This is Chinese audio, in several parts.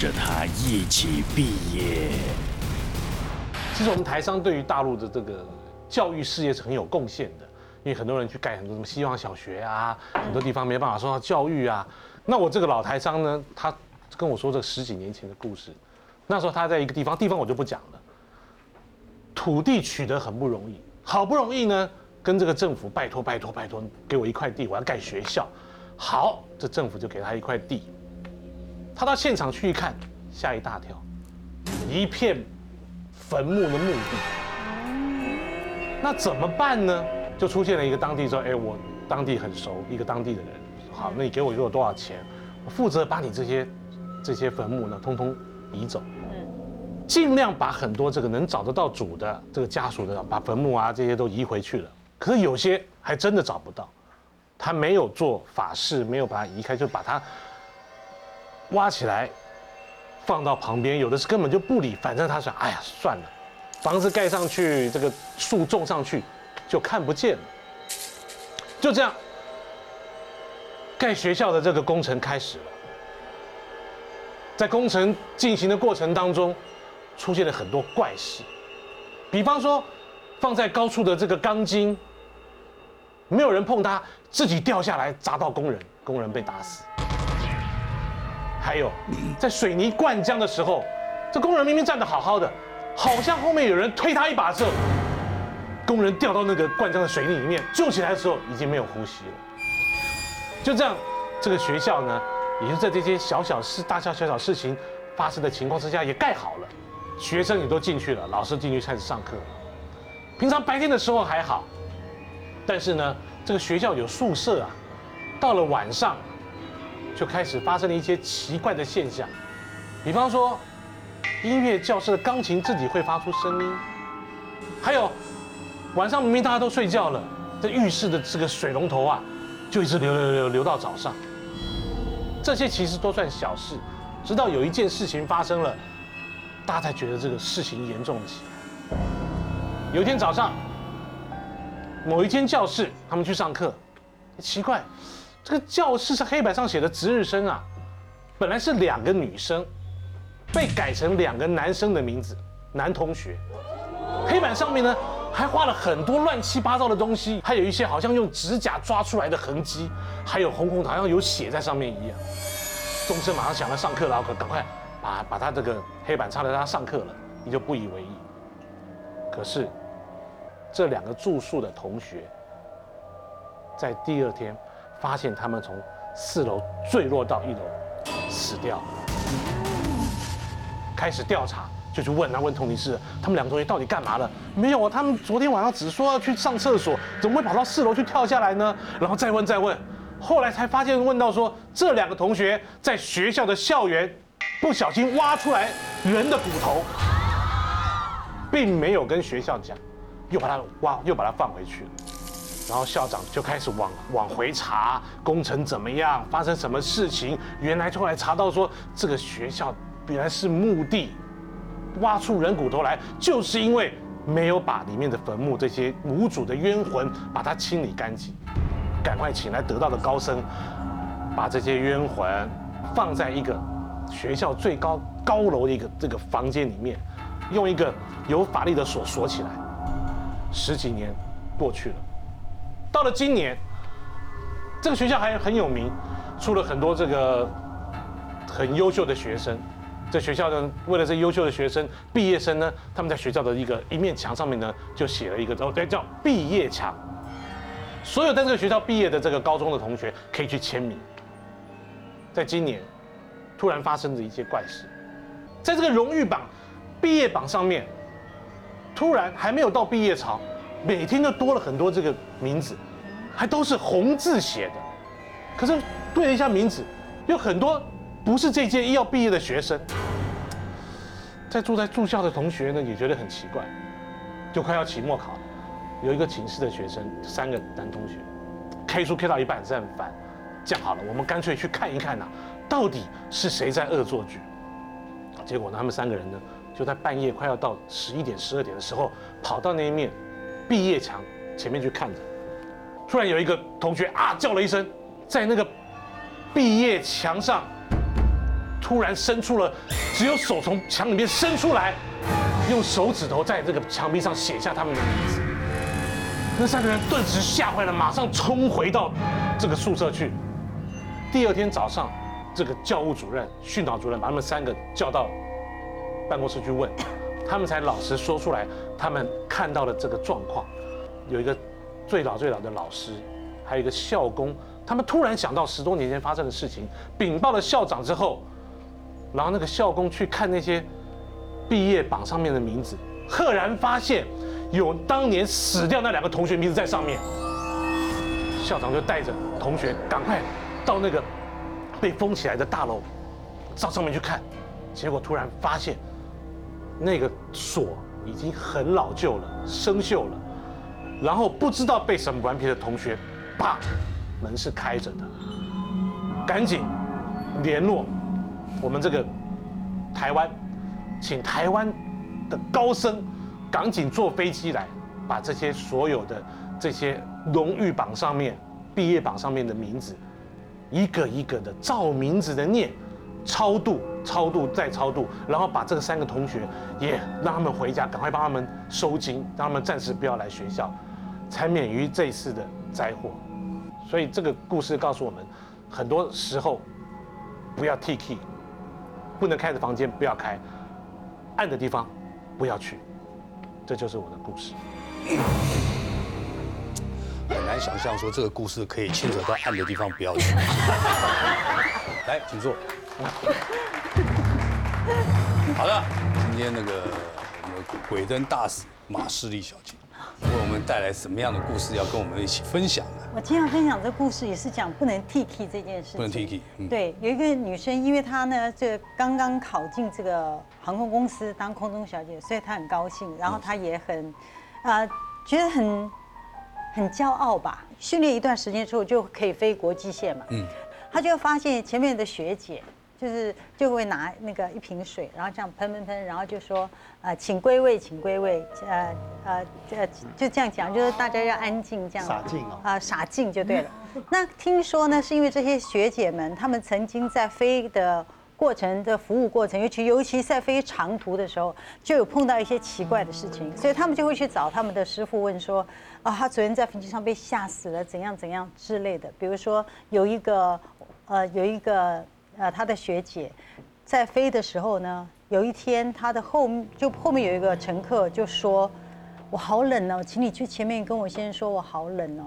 着他一起毕业。其实我们台商对于大陆的这个教育事业是很有贡献的，因为很多人去盖很多什么希望小学啊，很多地方没办法受到教育啊。那我这个老台商呢，他跟我说这十几年前的故事，那时候他在一个地方，地方我就不讲了，土地取得很不容易，好不容易呢，跟这个政府拜托拜托拜托，给我一块地，我要盖学校。好，这政府就给他一块地，他到现场去一看，吓一大跳，一片坟墓的墓地。那怎么办呢？就出现了一个当地说：“哎，我当地很熟，一个当地的人，好，那你给我给我多少钱？我负责把你这些这些坟墓呢，通通移走。尽量把很多这个能找得到主的这个家属的，把坟墓啊这些都移回去了。可是有些还真的找不到，他没有做法事，没有把它移开，就把它挖起来放到旁边。有的是根本就不理，反正他想：哎呀，算了，房子盖上去，这个树种上去，就看不见了。就这样，盖学校的这个工程开始了。在工程进行的过程当中，出现了很多怪事，比方说，放在高处的这个钢筋，没有人碰它，自己掉下来砸到工人，工人被打死。还有，在水泥灌浆的时候，这工人明明站得好好的，好像后面有人推他一把的，工人掉到那个灌浆的水泥里面，救起来的时候已经没有呼吸了。就这样，这个学校呢，也是在这些小小事、大大小小事情发生的情况之下，也盖好了，学生也都进去了，老师进去开始上课。平常白天的时候还好，但是呢，这个学校有宿舍啊，到了晚上就开始发生了一些奇怪的现象，比方说，音乐教室的钢琴自己会发出声音，还有晚上明明大家都睡觉了，这浴室的这个水龙头啊，就一直流流流流到早上。这些其实都算小事，直到有一件事情发生了，大家才觉得这个事情严重了起来。有一天早上，某一间教室，他们去上课，奇怪，这个教室是黑板上写的值日生啊，本来是两个女生，被改成两个男生的名字，男同学。黑板上面呢，还画了很多乱七八糟的东西，还有一些好像用指甲抓出来的痕迹，还有红红的，好像有血在上面一样。钟声马上响了，上课了，赶赶快把把他这个黑板擦了，让他上课了，你就不以为意。可是这两个住宿的同学，在第二天发现他们从四楼坠落到一楼，死掉。开始调查，就去问啊，问同理室，他们两个同学到底干嘛了？没有啊，他们昨天晚上只说要去上厕所，怎么会跑到四楼去跳下来呢？然后再问再问，后来才发现问到说，这两个同学在学校的校园不小心挖出来人的骨头，并没有跟学校讲，又把它挖，又把它放回去了。然后校长就开始往往回查工程怎么样，发生什么事情。原来后来查到说，这个学校原来是墓地，挖出人骨头来，就是因为没有把里面的坟墓这些无主的冤魂把它清理干净。赶快请来得道的高僧，把这些冤魂放在一个学校最高高楼的一个这个房间里面，用一个有法力的锁锁起来。十几年过去了。到了今年，这个学校还很有名，出了很多这个很优秀的学生。这学校呢，为了这优秀的学生毕业生呢，他们在学校的一个一面墙上面呢，就写了一个哦，对，叫毕业墙。所有在这个学校毕业的这个高中的同学可以去签名。在今年，突然发生的一些怪事，在这个荣誉榜、毕业榜上面，突然还没有到毕业潮。每天都多了很多这个名字，还都是红字写的。可是对了一下名字，有很多不是这届要毕业的学生。在住在住校的同学呢，也觉得很奇怪。就快要期末考了，有一个寝室的学生，三个男同学，K 书 K 到一半，是很烦。这样好了，我们干脆去看一看呐，到底是谁在恶作剧。结果呢，他们三个人呢，就在半夜快要到十一点、十二点的时候，跑到那一面。毕业墙前面去看着，突然有一个同学啊叫了一声，在那个毕业墙上突然伸出了，只有手从墙里面伸出来，用手指头在这个墙壁上写下他们的名字。那三个人顿时吓坏了，马上冲回到这个宿舍去。第二天早上，这个教务主任、训导主任把他们三个叫到办公室去问，他们才老实说出来他们看到的这个状况。有一个最老最老的老师，还有一个校工，他们突然想到十多年前发生的事情，禀报了校长之后，然后那个校工去看那些毕业榜上面的名字，赫然发现有当年死掉那两个同学名字在上面。校长就带着同学赶快到那个被封起来的大楼，到上面去看，结果突然发现那个锁已经很老旧了，生锈了。然后不知道被什么顽皮的同学，啪，门是开着的，赶紧联络我们这个台湾，请台湾的高僧赶紧坐飞机来，把这些所有的这些荣誉榜上面、毕业榜上面的名字，一个一个的照名字的念，超度、超度再超度，然后把这个三个同学也让他们回家，赶快帮他们收金，让他们暂时不要来学校。才免于这一次的灾祸，所以这个故事告诉我们，很多时候不要 T K，不能开的房间不要开，暗的地方不要去，这就是我的故事。很难想象说这个故事可以牵扯到暗的地方不要去。来，请坐。好的，今天那个我们鬼灯大使马士丽小姐。为我们带来什么样的故事要跟我们一起分享呢？我今天要分享这故事也是讲不能 T K 这件事情。不能 T K。对，有一个女生，因为她呢，这刚刚考进这个航空公司当空中小姐，所以她很高兴，然后她也很，呃，觉得很很骄傲吧。训练一段时间之后就可以飞国际线嘛。嗯。她就发现前面的学姐。就是就会拿那个一瓶水，然后这样喷喷喷，然后就说，呃，请归位，请归位，呃呃呃，就这样讲，就是大家要安静这样。洒净哦。啊，洒净就对了。那听说呢，是因为这些学姐们，她们曾经在飞的过程的服务过程，尤其尤其在飞长途的时候，就有碰到一些奇怪的事情，所以他们就会去找他们的师傅问说，啊，他昨天在飞机上被吓死了，怎样怎样之类的。比如说有一个，呃，有一个。呃，他的学姐在飞的时候呢，有一天他的后就后面有一个乘客就说：“我好冷哦，请你去前面跟我先生说我好冷哦。”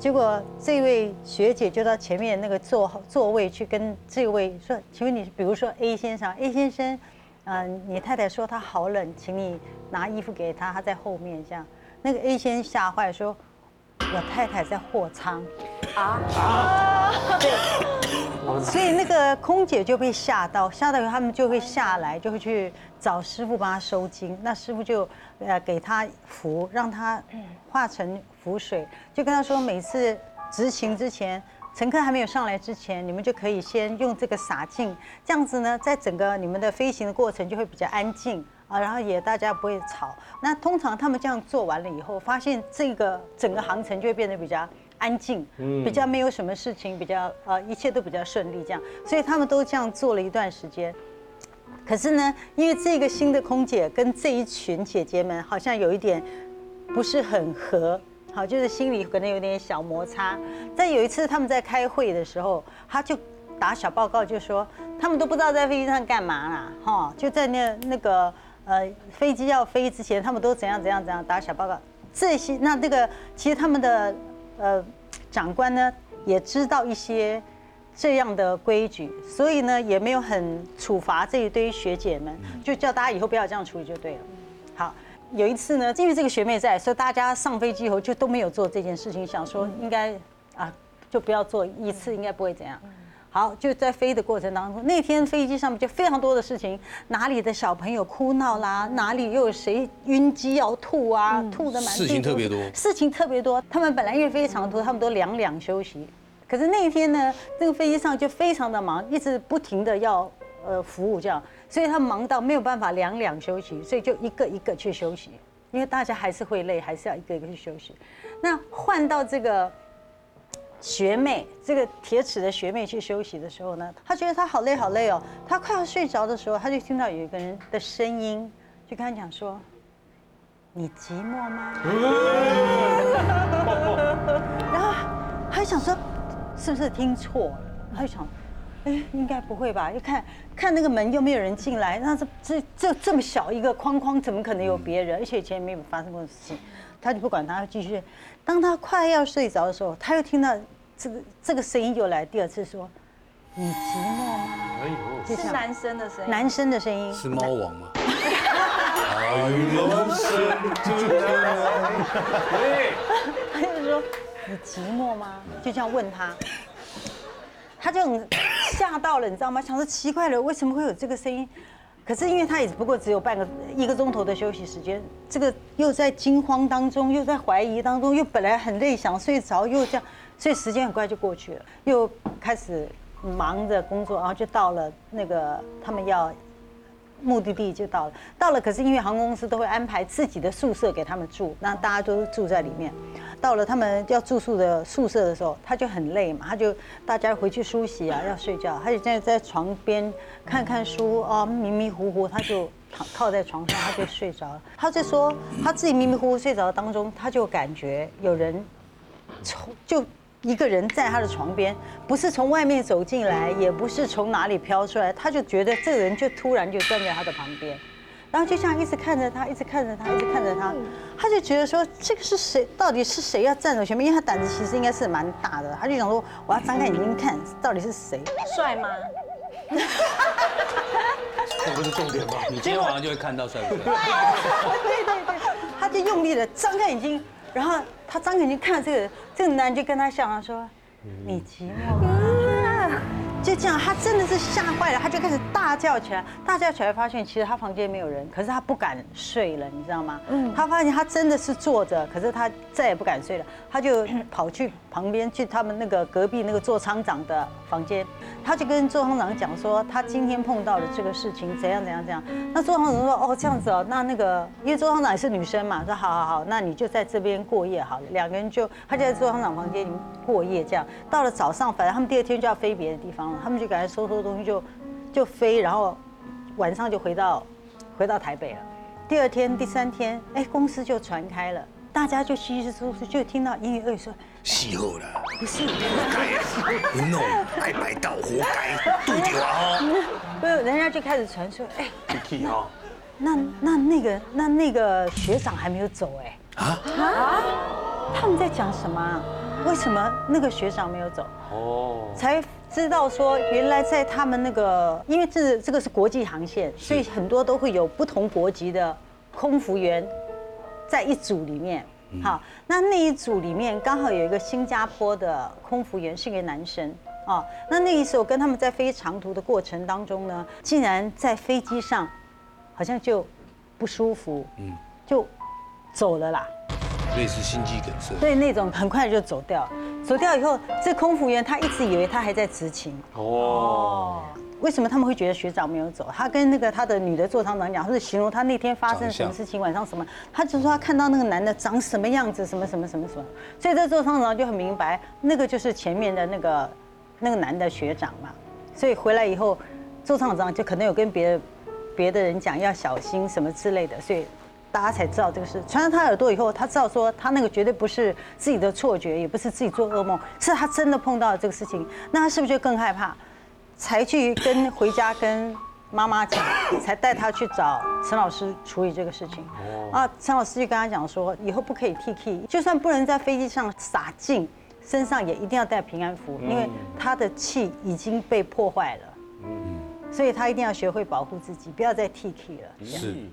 结果这位学姐就到前面那个座座位去跟这位说：“请问你，比如说 A 先生，A 先生，嗯，你太太说她好冷，请你拿衣服给她，她在后面这样。”那个 A 先吓坏说：“我太太在货仓。”啊啊！对。所以那个空姐就被吓到，吓到以后他们就会下来，就会去找师傅帮他收金。那师傅就呃给他符，让他化成符水，就跟他说，每次执勤之前，乘客还没有上来之前，你们就可以先用这个洒净，这样子呢，在整个你们的飞行的过程就会比较安静啊，然后也大家不会吵。那通常他们这样做完了以后，发现这个整个航程就会变得比较。安静，比较没有什么事情，比较呃，一切都比较顺利，这样，所以他们都这样做了一段时间。可是呢，因为这个新的空姐跟这一群姐姐们好像有一点不是很合，好，就是心里可能有点小摩擦。在有一次他们在开会的时候，他就打小报告，就说他们都不知道在飞机上干嘛啦，哈，就在那那个呃飞机要飞之前，他们都怎样怎样怎样打小报告。这些那这个其实他们的。呃，长官呢也知道一些这样的规矩，所以呢也没有很处罚这一堆学姐们，就叫大家以后不要这样处理就对了。好，有一次呢，因为这个学妹在，所以大家上飞机以后就都没有做这件事情，想说应该啊就不要做一次，应该不会怎样。好，就在飞的过程当中，那天飞机上面就非常多的事情，哪里的小朋友哭闹啦，哪里又有谁晕机要吐啊，吐的满事情特别多，事情特别多。他们本来因为飞长途，他们都两两休息，可是那一天呢，那个飞机上就非常的忙，一直不停的要呃服务这样，所以他忙到没有办法两两休息，所以就一个一个去休息，因为大家还是会累，还是要一个一个去休息。那换到这个。学妹，这个铁齿的学妹去休息的时候呢，她觉得她好累好累哦，她快要睡着的时候，她就听到有一个人的声音，就跟他讲说：“你寂寞吗？” 然后她就想说，是不是听错了？他就想，哎，应该不会吧？一看看那个门又没有人进来，那这这这这么小一个框框，怎么可能有别人？而且以前也没有发生过事情，他就不管他，继续。当他快要睡着的时候，他又听到这个这个声音又来，第二次说：“你寂寞吗哎呦，？”就是男生的声音。男生的声音，是猫王吗？他就说：“你寂寞吗？”就这样问他，他就很吓到了，你知道吗？想说奇怪了，为什么会有这个声音？可是因为他也不过只有半个一个钟头的休息时间，这个又在惊慌当中，又在怀疑当中，又本来很累想睡着，又这样，所以时间很快就过去了，又开始忙着工作，然后就到了那个他们要目的地就到了，到了，可是因为航空公司都会安排自己的宿舍给他们住，那大家都住在里面。到了他们要住宿的宿舍的时候，他就很累嘛，他就大家回去梳洗啊，要睡觉，他就在在床边看看书啊，迷迷糊糊，他就躺靠在床上，他就睡着了。他就说他自己迷迷糊糊睡着当中，他就感觉有人从就一个人在他的床边，不是从外面走进来，也不是从哪里飘出来，他就觉得这个人就突然就站在他的旁边，然后就这样一直看着他，一直看着他，一直看着他，他就觉得说这个是谁？到底是谁要站在我前面？因为他胆子其实应该是蛮大的，他就想说我要张开眼睛看到底是谁。帅吗？这不是重点吗？你今天晚上就会看到帅不帅？对对对，他就用力的张开眼睛，然后他张开眼睛看这个这个男人就跟他笑，他说：“你寂寞吗？”就这样，他真的是吓坏了，他就开始大叫起来。大叫起来，发现其实他房间没有人，可是他不敢睡了，你知道吗？嗯，他发现他真的是坐着，可是他再也不敢睡了，他就跑去旁边去他们那个隔壁那个座舱长的房间，他就跟座舱长讲说，他今天碰到了这个事情，怎样怎样怎样。那座舱长说，哦这样子哦，那那个因为座舱长也是女生嘛，说好好好，那你就在这边过夜好了。两个人就他就在座舱长房间里面过夜，这样到了早上，反正他们第二天就要飞别的地方了，他们就赶快收收东西就就飞，然后晚上就回到回到台北了。第二天、第三天，哎，公司就传开了，大家就稀稀疏疏就听到英语二语说，死好啦，不是，不弄爱白道，活该，对掉啊！不是，人家就开始传说，哎，Kiki 哈，那那那个那那个学长还没有走哎。啊他们在讲什么啊？为什么那个学长没有走？哦，才知道说，原来在他们那个，因为这这个是国际航线，所以很多都会有不同国籍的空服员在一组里面。好，那那一组里面刚好有一个新加坡的空服员是一个男生啊。那那个时候跟他们在飞长途的过程当中呢，竟然在飞机上好像就不舒服，嗯，就走了啦。类似心肌梗塞。对，那种很快就走掉。走掉以后，这空服员他一直以为他还在执勤。哦，为什么他们会觉得学长没有走？他跟那个他的女的座舱长讲，或者形容他那天发生什么事情，晚上什么，他就说他看到那个男的长什么样子，什么什么什么什么。所以这座舱长就很明白，那个就是前面的那个那个男的学长嘛。所以回来以后，座舱长就可能有跟别的别的人讲要小心什么之类的，所以大家才知道这个事。传到他耳朵以后，他知道说他那个绝对不是自己的错觉，也不是自己做噩梦，是他真的碰到了这个事情。那他是不是就更害怕？才去跟回家跟妈妈讲，才带他去找陈老师处理这个事情。啊，陈老师就跟他讲说，以后不可以 T K，就算不能在飞机上洒劲，身上也一定要带平安符，因为他的气已经被破坏了。所以他一定要学会保护自己，不要再 T K 了。是